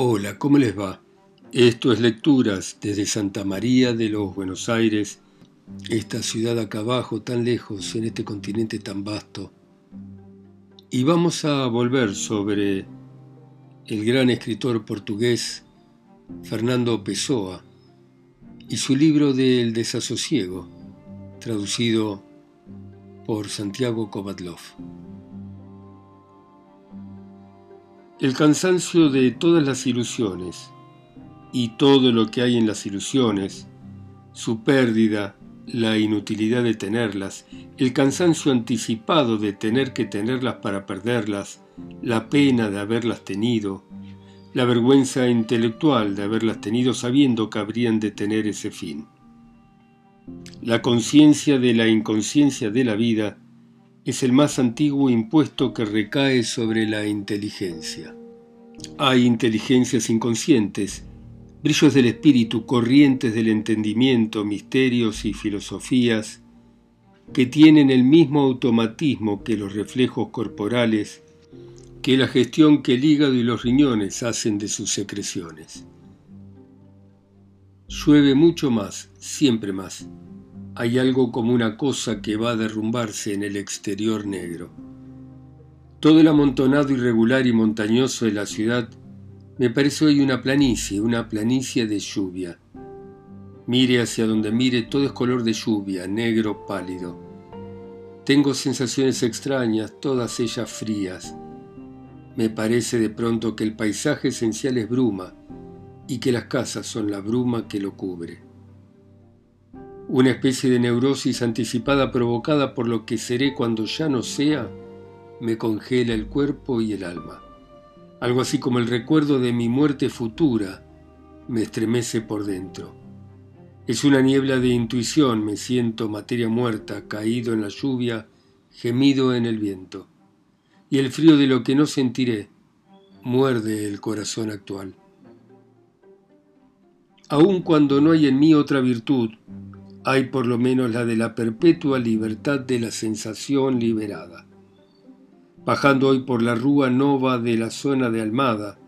Hola, ¿cómo les va? Esto es Lecturas desde Santa María de los Buenos Aires, esta ciudad acá abajo, tan lejos, en este continente tan vasto. Y vamos a volver sobre el gran escritor portugués Fernando Pessoa y su libro del desasosiego, traducido por Santiago Kovatlov. El cansancio de todas las ilusiones y todo lo que hay en las ilusiones, su pérdida, la inutilidad de tenerlas, el cansancio anticipado de tener que tenerlas para perderlas, la pena de haberlas tenido, la vergüenza intelectual de haberlas tenido sabiendo que habrían de tener ese fin. La conciencia de la inconsciencia de la vida es el más antiguo impuesto que recae sobre la inteligencia. Hay inteligencias inconscientes, brillos del espíritu, corrientes del entendimiento, misterios y filosofías que tienen el mismo automatismo que los reflejos corporales, que la gestión que el hígado y los riñones hacen de sus secreciones. Llueve mucho más, siempre más hay algo como una cosa que va a derrumbarse en el exterior negro. Todo el amontonado irregular y montañoso de la ciudad me parece hoy una planicie, una planicie de lluvia. Mire hacia donde mire, todo es color de lluvia, negro pálido. Tengo sensaciones extrañas, todas ellas frías. Me parece de pronto que el paisaje esencial es bruma y que las casas son la bruma que lo cubre una especie de neurosis anticipada provocada por lo que seré cuando ya no sea, me congela el cuerpo y el alma. Algo así como el recuerdo de mi muerte futura me estremece por dentro. Es una niebla de intuición, me siento materia muerta, caído en la lluvia, gemido en el viento. Y el frío de lo que no sentiré muerde el corazón actual. Aun cuando no hay en mí otra virtud, hay por lo menos la de la perpetua libertad de la sensación liberada. Bajando hoy por la rúa nova de la zona de Almada,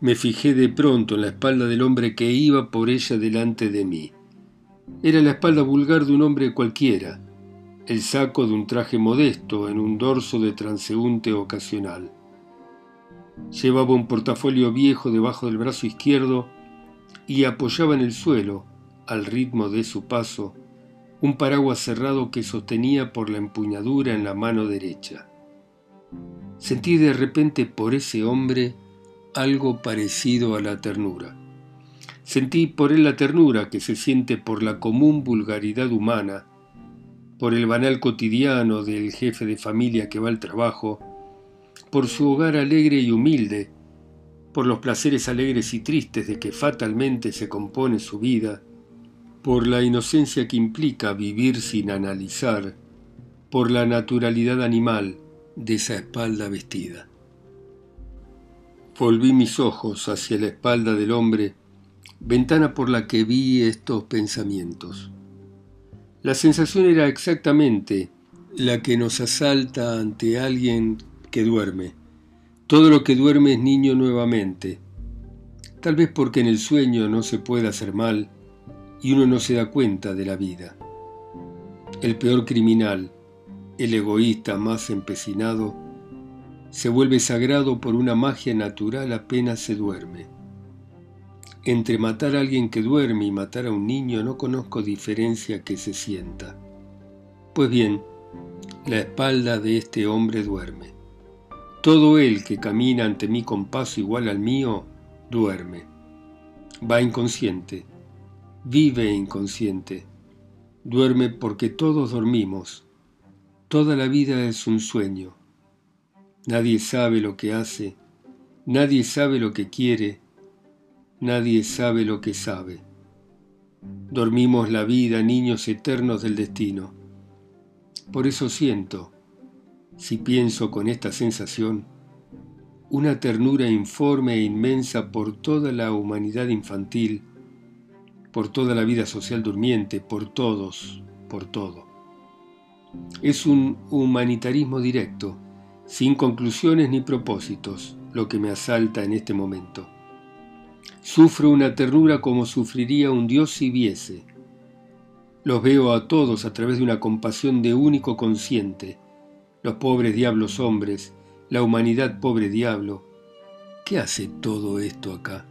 me fijé de pronto en la espalda del hombre que iba por ella delante de mí. Era la espalda vulgar de un hombre cualquiera, el saco de un traje modesto en un dorso de transeúnte ocasional. Llevaba un portafolio viejo debajo del brazo izquierdo y apoyaba en el suelo, al ritmo de su paso, un paraguas cerrado que sostenía por la empuñadura en la mano derecha. Sentí de repente por ese hombre algo parecido a la ternura. Sentí por él la ternura que se siente por la común vulgaridad humana, por el banal cotidiano del jefe de familia que va al trabajo, por su hogar alegre y humilde, por los placeres alegres y tristes de que fatalmente se compone su vida, por la inocencia que implica vivir sin analizar, por la naturalidad animal de esa espalda vestida. Volví mis ojos hacia la espalda del hombre, ventana por la que vi estos pensamientos. La sensación era exactamente la que nos asalta ante alguien que duerme. Todo lo que duerme es niño nuevamente. Tal vez porque en el sueño no se puede hacer mal, y uno no se da cuenta de la vida. El peor criminal, el egoísta más empecinado, se vuelve sagrado por una magia natural apenas se duerme. Entre matar a alguien que duerme y matar a un niño no conozco diferencia que se sienta. Pues bien, la espalda de este hombre duerme. Todo él que camina ante mí con paso igual al mío, duerme. Va inconsciente, Vive inconsciente. Duerme porque todos dormimos. Toda la vida es un sueño. Nadie sabe lo que hace. Nadie sabe lo que quiere. Nadie sabe lo que sabe. Dormimos la vida, niños eternos del destino. Por eso siento, si pienso con esta sensación, una ternura informe e inmensa por toda la humanidad infantil por toda la vida social durmiente, por todos, por todo. Es un humanitarismo directo, sin conclusiones ni propósitos, lo que me asalta en este momento. Sufro una ternura como sufriría un Dios si viese. Los veo a todos a través de una compasión de único consciente, los pobres diablos hombres, la humanidad pobre diablo. ¿Qué hace todo esto acá?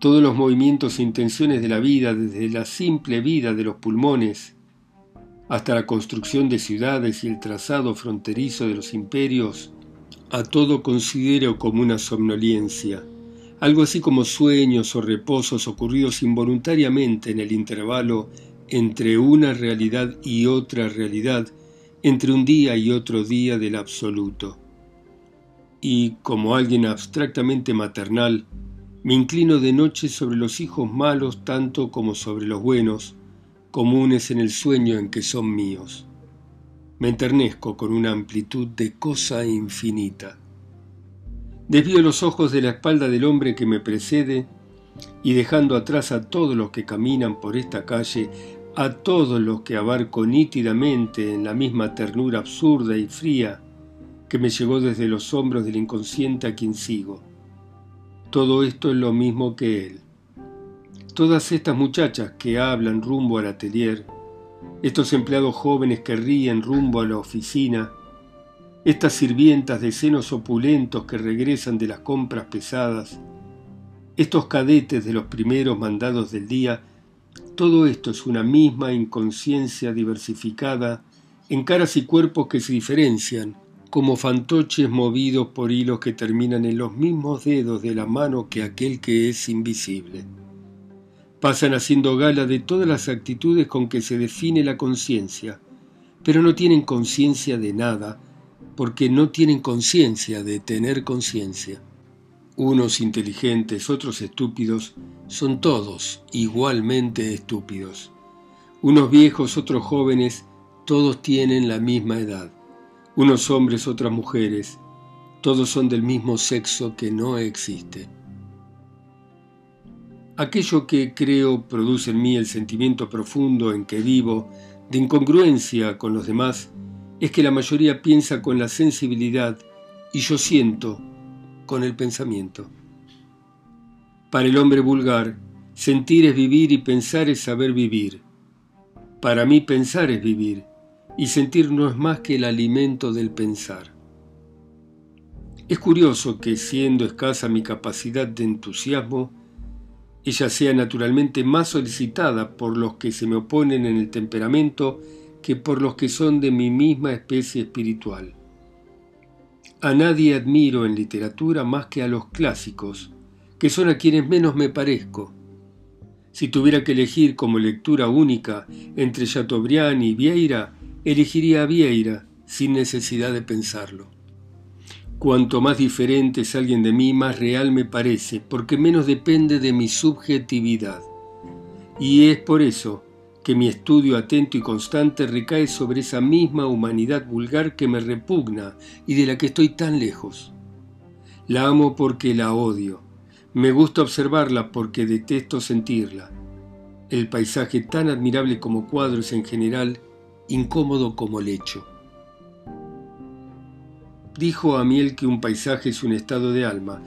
Todos los movimientos e intenciones de la vida, desde la simple vida de los pulmones hasta la construcción de ciudades y el trazado fronterizo de los imperios, a todo considero como una somnolencia, algo así como sueños o reposos ocurridos involuntariamente en el intervalo entre una realidad y otra realidad, entre un día y otro día del absoluto. Y, como alguien abstractamente maternal, me inclino de noche sobre los hijos malos tanto como sobre los buenos, comunes en el sueño en que son míos. Me enternezco con una amplitud de cosa infinita. Desvío los ojos de la espalda del hombre que me precede y dejando atrás a todos los que caminan por esta calle, a todos los que abarco nítidamente en la misma ternura absurda y fría que me llegó desde los hombros del inconsciente a quien sigo. Todo esto es lo mismo que él. Todas estas muchachas que hablan rumbo al atelier, estos empleados jóvenes que ríen rumbo a la oficina, estas sirvientas de senos opulentos que regresan de las compras pesadas, estos cadetes de los primeros mandados del día, todo esto es una misma inconsciencia diversificada en caras y cuerpos que se diferencian, como fantoches movidos por hilos que terminan en los mismos dedos de la mano que aquel que es invisible. Pasan haciendo gala de todas las actitudes con que se define la conciencia, pero no tienen conciencia de nada, porque no tienen conciencia de tener conciencia. Unos inteligentes, otros estúpidos, son todos igualmente estúpidos. Unos viejos, otros jóvenes, todos tienen la misma edad. Unos hombres, otras mujeres, todos son del mismo sexo que no existe. Aquello que creo produce en mí el sentimiento profundo en que vivo, de incongruencia con los demás, es que la mayoría piensa con la sensibilidad y yo siento con el pensamiento. Para el hombre vulgar, sentir es vivir y pensar es saber vivir. Para mí pensar es vivir y sentir no es más que el alimento del pensar. Es curioso que, siendo escasa mi capacidad de entusiasmo, ella sea naturalmente más solicitada por los que se me oponen en el temperamento que por los que son de mi misma especie espiritual. A nadie admiro en literatura más que a los clásicos, que son a quienes menos me parezco. Si tuviera que elegir como lectura única entre Chateaubriand y Vieira, elegiría a Vieira sin necesidad de pensarlo. Cuanto más diferente es alguien de mí, más real me parece, porque menos depende de mi subjetividad. Y es por eso que mi estudio atento y constante recae sobre esa misma humanidad vulgar que me repugna y de la que estoy tan lejos. La amo porque la odio. Me gusta observarla porque detesto sentirla. El paisaje tan admirable como cuadro es en general incómodo como lecho. Dijo a Miel que un paisaje es un estado de alma,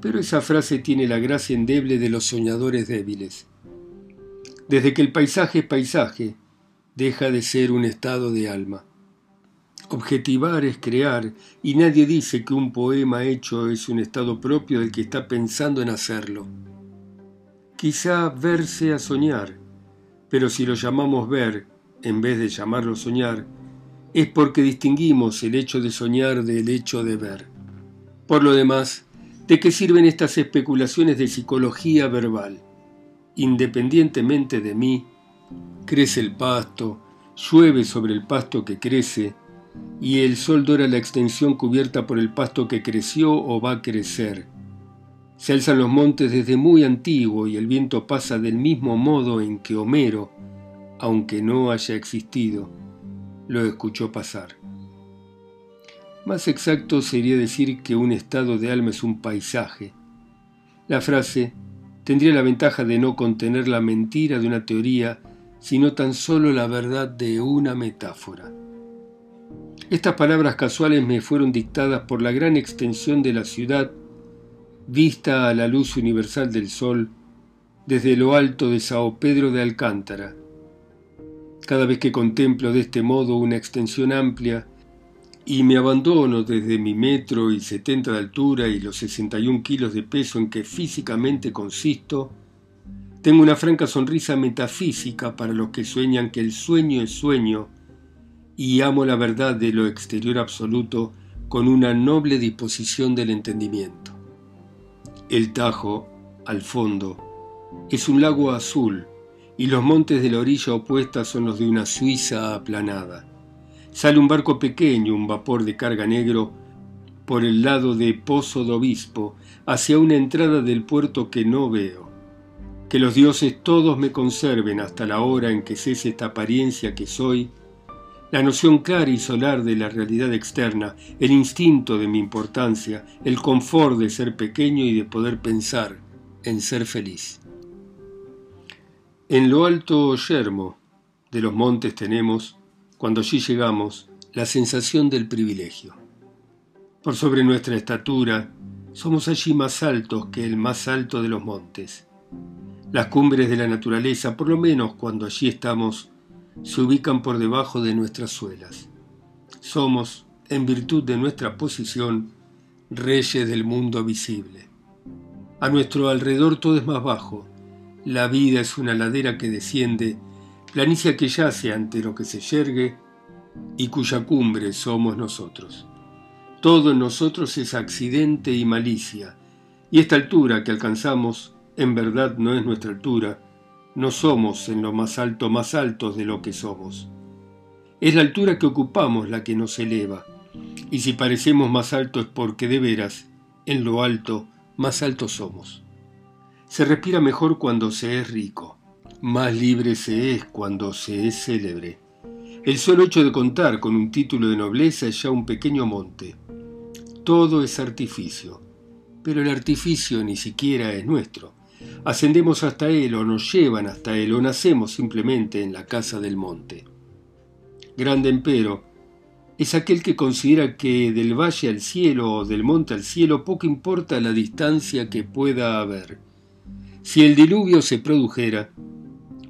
pero esa frase tiene la gracia endeble de los soñadores débiles. Desde que el paisaje es paisaje, deja de ser un estado de alma. Objetivar es crear, y nadie dice que un poema hecho es un estado propio del que está pensando en hacerlo. Quizá ver sea soñar, pero si lo llamamos ver en vez de llamarlo soñar, es porque distinguimos el hecho de soñar del hecho de ver. Por lo demás, ¿de qué sirven estas especulaciones de psicología verbal? Independientemente de mí, crece el pasto, llueve sobre el pasto que crece, y el sol dora la extensión cubierta por el pasto que creció o va a crecer. Se alzan los montes desde muy antiguo y el viento pasa del mismo modo en que Homero, aunque no haya existido, lo escuchó pasar. Más exacto sería decir que un estado de alma es un paisaje. La frase tendría la ventaja de no contener la mentira de una teoría, sino tan solo la verdad de una metáfora. Estas palabras casuales me fueron dictadas por la gran extensión de la ciudad vista a la luz universal del sol desde lo alto de Sao Pedro de Alcántara. Cada vez que contemplo de este modo una extensión amplia y me abandono desde mi metro y setenta de altura y los 61 kilos de peso en que físicamente consisto, tengo una franca sonrisa metafísica para los que sueñan que el sueño es sueño y amo la verdad de lo exterior absoluto con una noble disposición del entendimiento. El Tajo, al fondo, es un lago azul y los montes de la orilla opuesta son los de una Suiza aplanada. Sale un barco pequeño, un vapor de carga negro, por el lado de Pozo de Obispo, hacia una entrada del puerto que no veo. Que los dioses todos me conserven hasta la hora en que cese esta apariencia que soy, la noción clara y solar de la realidad externa, el instinto de mi importancia, el confort de ser pequeño y de poder pensar en ser feliz. En lo alto yermo de los montes tenemos, cuando allí llegamos, la sensación del privilegio. Por sobre nuestra estatura, somos allí más altos que el más alto de los montes. Las cumbres de la naturaleza, por lo menos cuando allí estamos, se ubican por debajo de nuestras suelas. Somos, en virtud de nuestra posición, reyes del mundo visible. A nuestro alrededor todo es más bajo. La vida es una ladera que desciende, planicia que yace ante lo que se yergue y cuya cumbre somos nosotros. Todo en nosotros es accidente y malicia, y esta altura que alcanzamos en verdad no es nuestra altura, no somos en lo más alto más altos de lo que somos. Es la altura que ocupamos la que nos eleva, y si parecemos más altos es porque de veras, en lo alto, más altos somos. Se respira mejor cuando se es rico, más libre se es cuando se es célebre. El solo hecho de contar con un título de nobleza es ya un pequeño monte. Todo es artificio, pero el artificio ni siquiera es nuestro ascendemos hasta él o nos llevan hasta él o nacemos simplemente en la casa del monte. Grande empero es aquel que considera que del valle al cielo o del monte al cielo poco importa la distancia que pueda haber. Si el diluvio se produjera,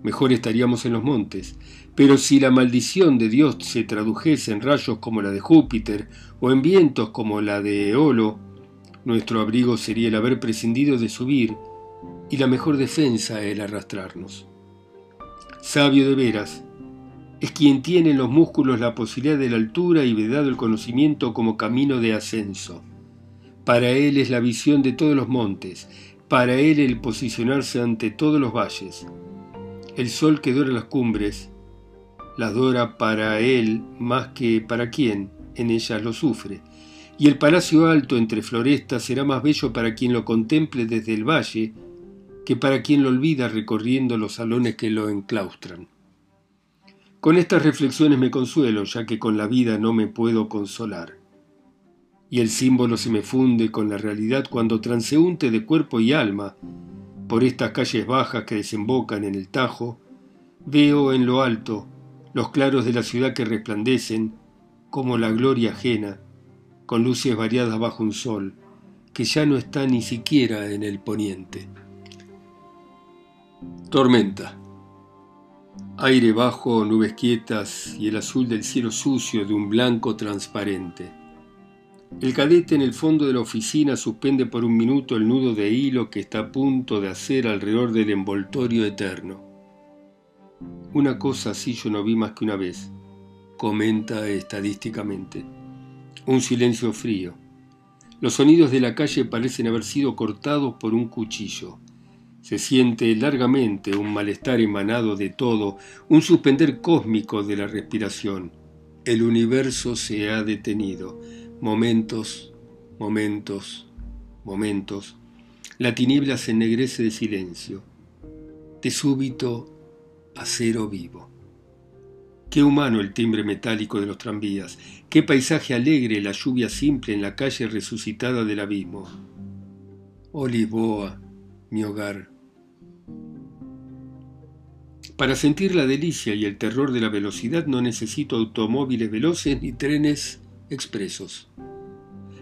mejor estaríamos en los montes, pero si la maldición de Dios se tradujese en rayos como la de Júpiter o en vientos como la de Eolo, nuestro abrigo sería el haber prescindido de subir y la mejor defensa el arrastrarnos. Sabio de veras es quien tiene en los músculos la posibilidad de la altura y vedado el conocimiento como camino de ascenso. Para él es la visión de todos los montes, para él el posicionarse ante todos los valles. El sol que dora las cumbres, las dora para él más que para quien en ellas lo sufre. Y el palacio alto entre florestas será más bello para quien lo contemple desde el valle que para quien lo olvida recorriendo los salones que lo enclaustran. Con estas reflexiones me consuelo, ya que con la vida no me puedo consolar. Y el símbolo se me funde con la realidad cuando transeúnte de cuerpo y alma, por estas calles bajas que desembocan en el Tajo, veo en lo alto los claros de la ciudad que resplandecen como la gloria ajena, con luces variadas bajo un sol, que ya no está ni siquiera en el poniente. Tormenta. Aire bajo, nubes quietas y el azul del cielo sucio de un blanco transparente. El cadete en el fondo de la oficina suspende por un minuto el nudo de hilo que está a punto de hacer alrededor del envoltorio eterno. Una cosa así yo no vi más que una vez, comenta estadísticamente. Un silencio frío. Los sonidos de la calle parecen haber sido cortados por un cuchillo. Se siente largamente un malestar emanado de todo, un suspender cósmico de la respiración. El universo se ha detenido. Momentos, momentos, momentos. La tiniebla se ennegrece de silencio. De súbito, acero vivo. Qué humano el timbre metálico de los tranvías, qué paisaje alegre la lluvia simple en la calle resucitada del abismo. Oh Lisboa, mi hogar. Para sentir la delicia y el terror de la velocidad no necesito automóviles veloces ni trenes expresos.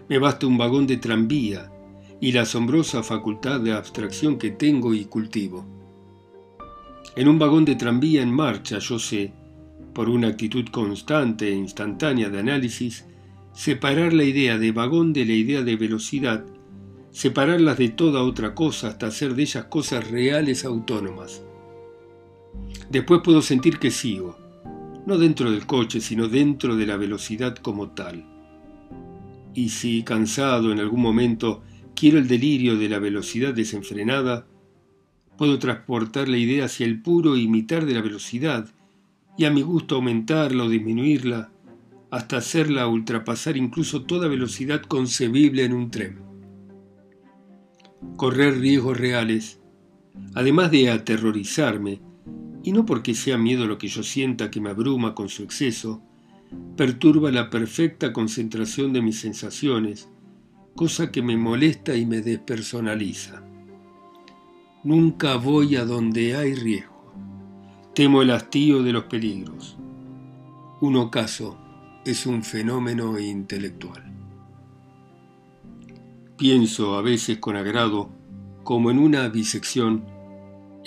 Me basta un vagón de tranvía y la asombrosa facultad de abstracción que tengo y cultivo. En un vagón de tranvía en marcha, yo sé, por una actitud constante e instantánea de análisis, separar la idea de vagón de la idea de velocidad, separarlas de toda otra cosa hasta hacer de ellas cosas reales autónomas. Después puedo sentir que sigo, no dentro del coche, sino dentro de la velocidad como tal. Y si, cansado en algún momento, quiero el delirio de la velocidad desenfrenada, puedo transportar la idea hacia el puro imitar de la velocidad, y a mi gusto aumentarla o disminuirla, hasta hacerla ultrapasar incluso toda velocidad concebible en un tren. Correr riesgos reales, además de aterrorizarme, y no porque sea miedo lo que yo sienta que me abruma con su exceso, perturba la perfecta concentración de mis sensaciones, cosa que me molesta y me despersonaliza. Nunca voy a donde hay riesgo. Temo el hastío de los peligros. Un ocaso es un fenómeno intelectual. Pienso a veces con agrado, como en una bisección,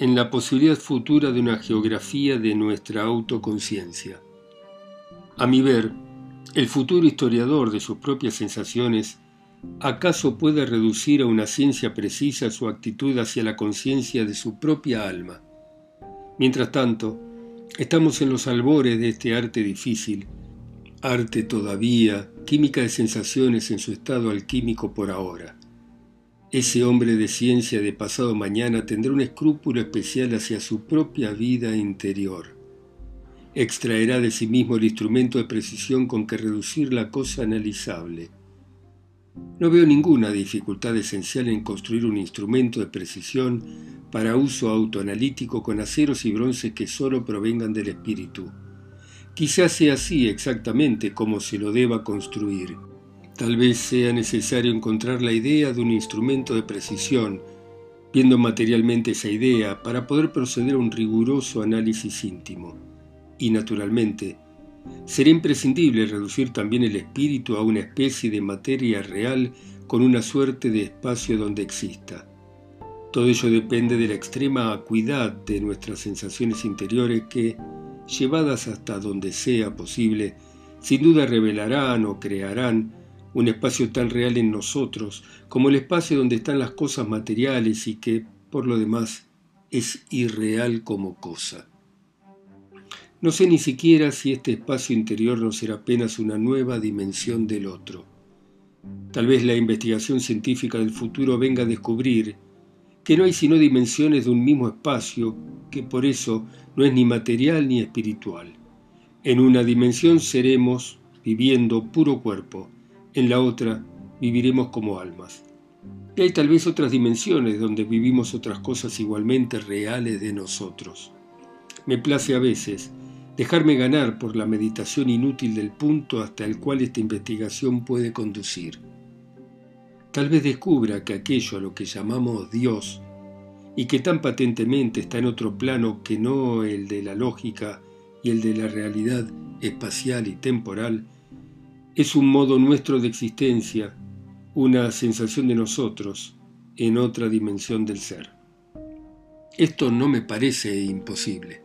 en la posibilidad futura de una geografía de nuestra autoconciencia. A mi ver, el futuro historiador de sus propias sensaciones ¿Acaso puede reducir a una ciencia precisa su actitud hacia la conciencia de su propia alma? Mientras tanto, estamos en los albores de este arte difícil, arte todavía, química de sensaciones en su estado alquímico por ahora. Ese hombre de ciencia de pasado mañana tendrá un escrúpulo especial hacia su propia vida interior. Extraerá de sí mismo el instrumento de precisión con que reducir la cosa analizable no veo ninguna dificultad esencial en construir un instrumento de precisión para uso autoanalítico con aceros y bronces que solo provengan del espíritu. Quizás sea así exactamente como se lo deba construir. Tal vez sea necesario encontrar la idea de un instrumento de precisión, viendo materialmente esa idea, para poder proceder a un riguroso análisis íntimo. Y naturalmente, Será imprescindible reducir también el espíritu a una especie de materia real con una suerte de espacio donde exista. Todo ello depende de la extrema acuidad de nuestras sensaciones interiores que, llevadas hasta donde sea posible, sin duda revelarán o crearán un espacio tan real en nosotros como el espacio donde están las cosas materiales y que, por lo demás, es irreal como cosa. No sé ni siquiera si este espacio interior no será apenas una nueva dimensión del otro. Tal vez la investigación científica del futuro venga a descubrir que no hay sino dimensiones de un mismo espacio, que por eso no es ni material ni espiritual. En una dimensión seremos viviendo puro cuerpo, en la otra viviremos como almas. Y hay tal vez otras dimensiones donde vivimos otras cosas igualmente reales de nosotros. Me place a veces dejarme ganar por la meditación inútil del punto hasta el cual esta investigación puede conducir. Tal vez descubra que aquello a lo que llamamos Dios, y que tan patentemente está en otro plano que no el de la lógica y el de la realidad espacial y temporal, es un modo nuestro de existencia, una sensación de nosotros en otra dimensión del ser. Esto no me parece imposible.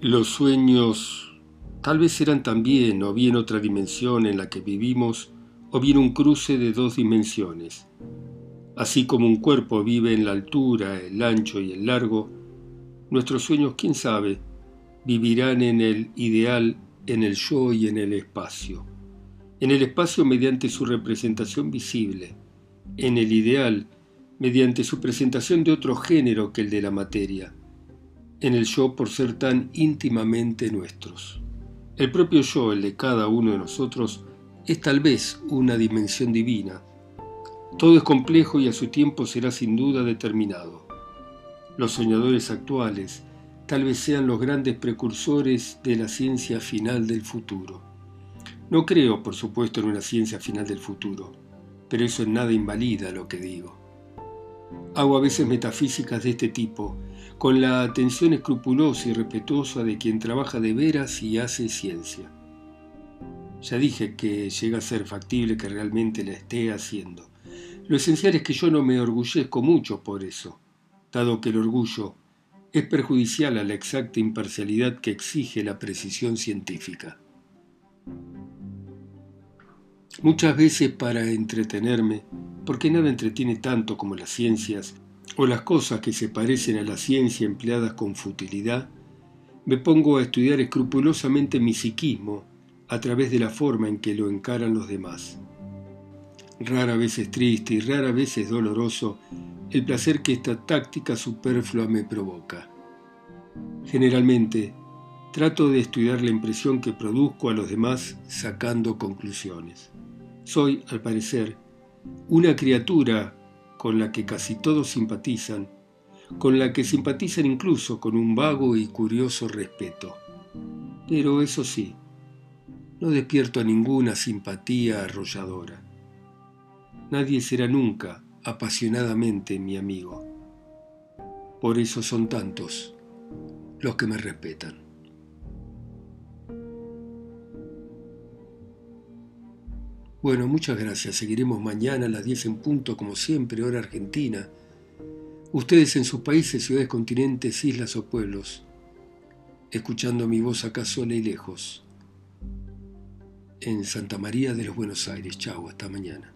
Los sueños tal vez eran también o bien otra dimensión en la que vivimos o bien un cruce de dos dimensiones. Así como un cuerpo vive en la altura, el ancho y el largo, nuestros sueños, quién sabe, vivirán en el ideal, en el yo y en el espacio. En el espacio mediante su representación visible, en el ideal mediante su presentación de otro género que el de la materia en el yo por ser tan íntimamente nuestros. El propio yo, el de cada uno de nosotros, es tal vez una dimensión divina. Todo es complejo y a su tiempo será sin duda determinado. Los soñadores actuales tal vez sean los grandes precursores de la ciencia final del futuro. No creo, por supuesto, en una ciencia final del futuro, pero eso en nada invalida lo que digo. Hago a veces metafísicas de este tipo con la atención escrupulosa y respetuosa de quien trabaja de veras y hace ciencia. Ya dije que llega a ser factible que realmente la esté haciendo. Lo esencial es que yo no me orgullezco mucho por eso, dado que el orgullo es perjudicial a la exacta imparcialidad que exige la precisión científica. Muchas veces para entretenerme, porque nada entretiene tanto como las ciencias o las cosas que se parecen a la ciencia empleadas con futilidad, me pongo a estudiar escrupulosamente mi psiquismo a través de la forma en que lo encaran los demás. Rara vez es triste y rara vez es doloroso el placer que esta táctica superflua me provoca. Generalmente, trato de estudiar la impresión que produzco a los demás sacando conclusiones. Soy, al parecer, una criatura con la que casi todos simpatizan, con la que simpatizan incluso con un vago y curioso respeto. Pero eso sí, no despierto a ninguna simpatía arrolladora. Nadie será nunca apasionadamente mi amigo. Por eso son tantos los que me respetan. Bueno, muchas gracias. Seguiremos mañana a las 10 en punto, como siempre, hora argentina. Ustedes en sus países, ciudades, continentes, islas o pueblos, escuchando mi voz acá sola y lejos, en Santa María de los Buenos Aires. Chau, hasta mañana.